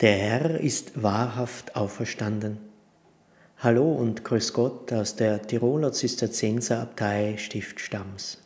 Der Herr ist wahrhaft auferstanden. Hallo und grüß Gott aus der Tiroler Zisterzienserabtei Stift Stams.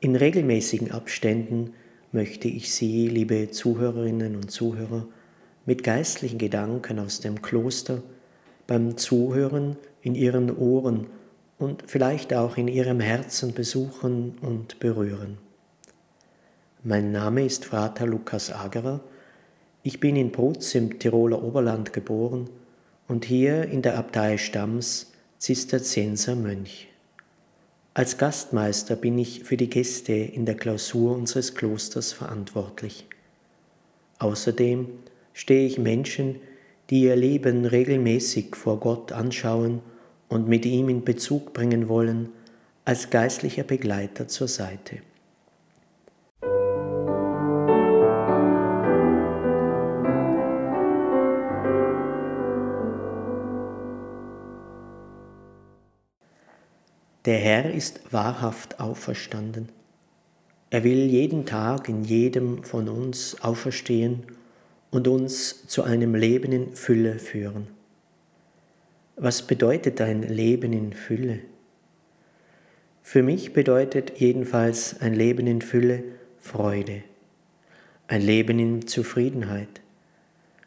In regelmäßigen Abständen möchte ich Sie, liebe Zuhörerinnen und Zuhörer, mit geistlichen Gedanken aus dem Kloster beim Zuhören in Ihren Ohren und vielleicht auch in Ihrem Herzen besuchen und berühren. Mein Name ist Frater Lukas Agerer ich bin in Brutz im Tiroler Oberland geboren und hier in der Abtei Stams Zisterzienser Mönch. Als Gastmeister bin ich für die Gäste in der Klausur unseres Klosters verantwortlich. Außerdem stehe ich Menschen, die ihr Leben regelmäßig vor Gott anschauen und mit ihm in Bezug bringen wollen, als geistlicher Begleiter zur Seite. Der Herr ist wahrhaft auferstanden. Er will jeden Tag in jedem von uns auferstehen und uns zu einem Leben in Fülle führen. Was bedeutet ein Leben in Fülle? Für mich bedeutet jedenfalls ein Leben in Fülle Freude, ein Leben in Zufriedenheit,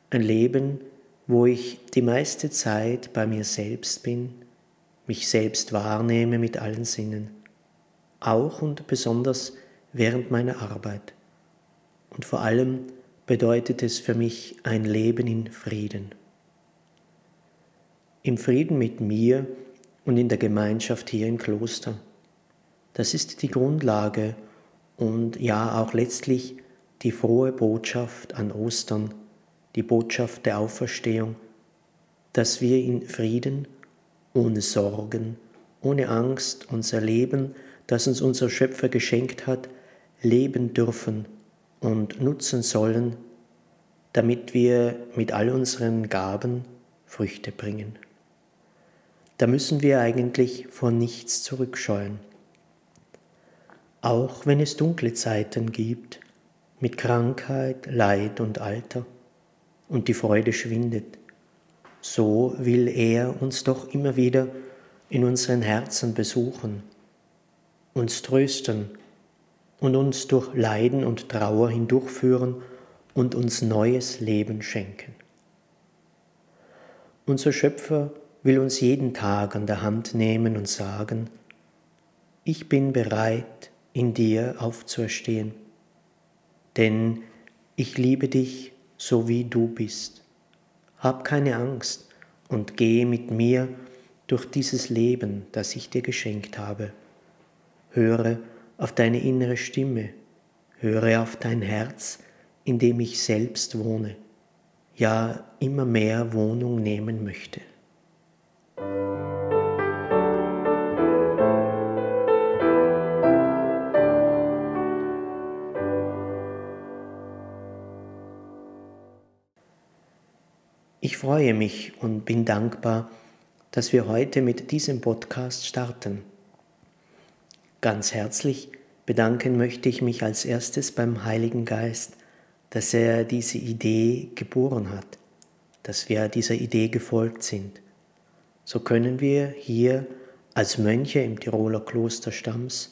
ein Leben, wo ich die meiste Zeit bei mir selbst bin mich selbst wahrnehme mit allen Sinnen, auch und besonders während meiner Arbeit. Und vor allem bedeutet es für mich ein Leben in Frieden. Im Frieden mit mir und in der Gemeinschaft hier im Kloster. Das ist die Grundlage und ja auch letztlich die frohe Botschaft an Ostern, die Botschaft der Auferstehung, dass wir in Frieden ohne Sorgen, ohne Angst unser Leben, das uns unser Schöpfer geschenkt hat, leben dürfen und nutzen sollen, damit wir mit all unseren Gaben Früchte bringen. Da müssen wir eigentlich vor nichts zurückscheuen. Auch wenn es dunkle Zeiten gibt, mit Krankheit, Leid und Alter, und die Freude schwindet, so will er uns doch immer wieder in unseren Herzen besuchen, uns trösten und uns durch Leiden und Trauer hindurchführen und uns neues Leben schenken. Unser Schöpfer will uns jeden Tag an der Hand nehmen und sagen, ich bin bereit, in dir aufzuerstehen, denn ich liebe dich so wie du bist. Hab keine Angst und geh mit mir durch dieses Leben, das ich dir geschenkt habe. Höre auf deine innere Stimme, höre auf dein Herz, in dem ich selbst wohne, ja immer mehr Wohnung nehmen möchte. Ich freue mich und bin dankbar, dass wir heute mit diesem Podcast starten. Ganz herzlich bedanken möchte ich mich als erstes beim Heiligen Geist, dass er diese Idee geboren hat, dass wir dieser Idee gefolgt sind. So können wir hier als Mönche im Tiroler Kloster Stams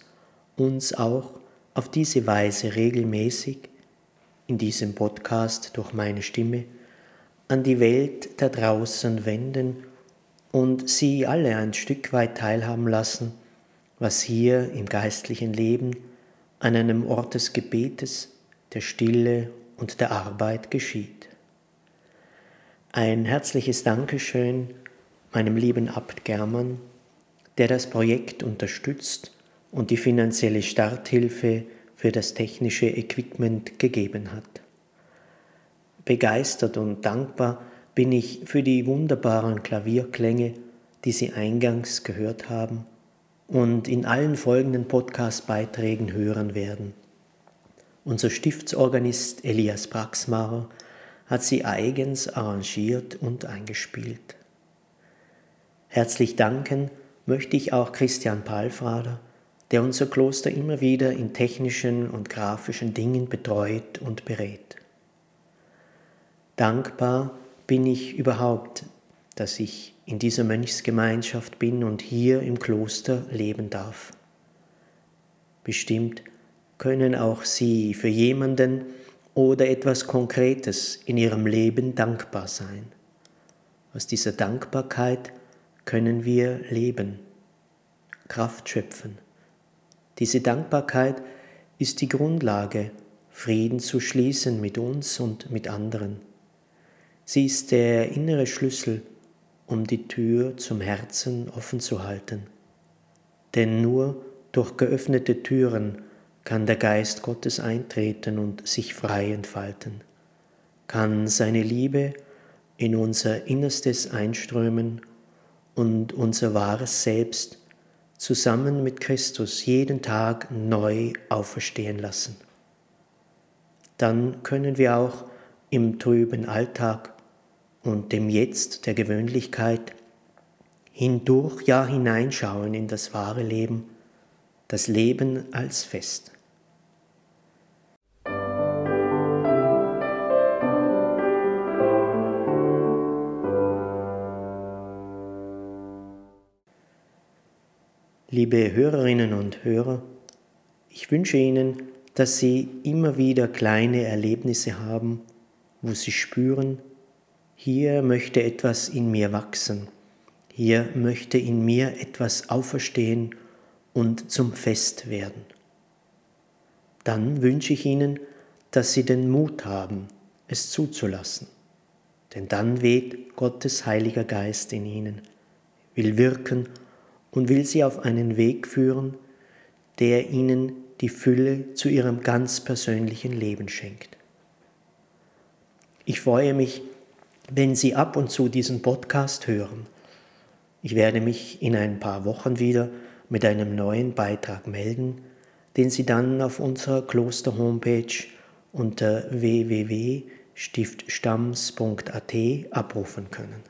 uns auch auf diese Weise regelmäßig in diesem Podcast durch meine Stimme an die Welt da draußen wenden und sie alle ein Stück weit teilhaben lassen, was hier im geistlichen Leben an einem Ort des Gebetes, der Stille und der Arbeit geschieht. Ein herzliches Dankeschön meinem lieben Abt German, der das Projekt unterstützt und die finanzielle Starthilfe für das technische Equipment gegeben hat. Begeistert und dankbar bin ich für die wunderbaren Klavierklänge, die Sie eingangs gehört haben und in allen folgenden Podcast-Beiträgen hören werden. Unser Stiftsorganist Elias Braxmacher hat sie eigens arrangiert und eingespielt. Herzlich danken möchte ich auch Christian Palfrader, der unser Kloster immer wieder in technischen und grafischen Dingen betreut und berät. Dankbar bin ich überhaupt, dass ich in dieser Mönchsgemeinschaft bin und hier im Kloster leben darf. Bestimmt können auch Sie für jemanden oder etwas Konkretes in Ihrem Leben dankbar sein. Aus dieser Dankbarkeit können wir leben, Kraft schöpfen. Diese Dankbarkeit ist die Grundlage, Frieden zu schließen mit uns und mit anderen. Sie ist der innere Schlüssel, um die Tür zum Herzen offen zu halten. Denn nur durch geöffnete Türen kann der Geist Gottes eintreten und sich frei entfalten, kann seine Liebe in unser Innerstes einströmen und unser wahres Selbst zusammen mit Christus jeden Tag neu auferstehen lassen. Dann können wir auch im trüben Alltag und dem Jetzt der Gewöhnlichkeit hindurch ja hineinschauen in das wahre Leben, das Leben als Fest. Liebe Hörerinnen und Hörer, ich wünsche Ihnen, dass Sie immer wieder kleine Erlebnisse haben, wo Sie spüren, hier möchte etwas in mir wachsen, hier möchte in mir etwas auferstehen und zum Fest werden. Dann wünsche ich Ihnen, dass Sie den Mut haben, es zuzulassen, denn dann weht Gottes Heiliger Geist in Ihnen, will wirken und will Sie auf einen Weg führen, der Ihnen die Fülle zu Ihrem ganz persönlichen Leben schenkt. Ich freue mich, wenn Sie ab und zu diesen Podcast hören. Ich werde mich in ein paar Wochen wieder mit einem neuen Beitrag melden, den Sie dann auf unserer Kloster-Homepage unter www.stiftstamms.at abrufen können.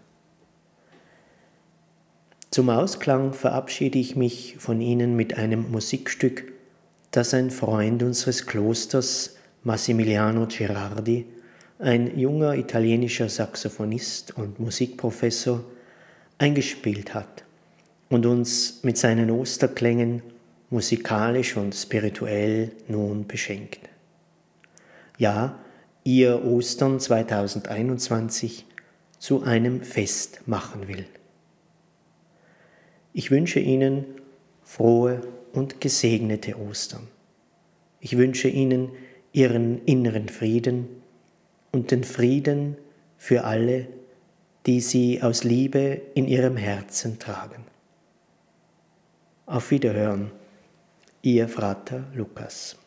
Zum Ausklang verabschiede ich mich von Ihnen mit einem Musikstück, das ein Freund unseres Klosters, Massimiliano Gerardi, ein junger italienischer Saxophonist und Musikprofessor, eingespielt hat und uns mit seinen Osterklängen musikalisch und spirituell nun beschenkt. Ja, ihr Ostern 2021 zu einem Fest machen will. Ich wünsche Ihnen frohe und gesegnete Ostern. Ich wünsche Ihnen Ihren inneren Frieden, und den Frieden für alle, die sie aus Liebe in ihrem Herzen tragen. Auf Wiederhören, Ihr Vater Lukas.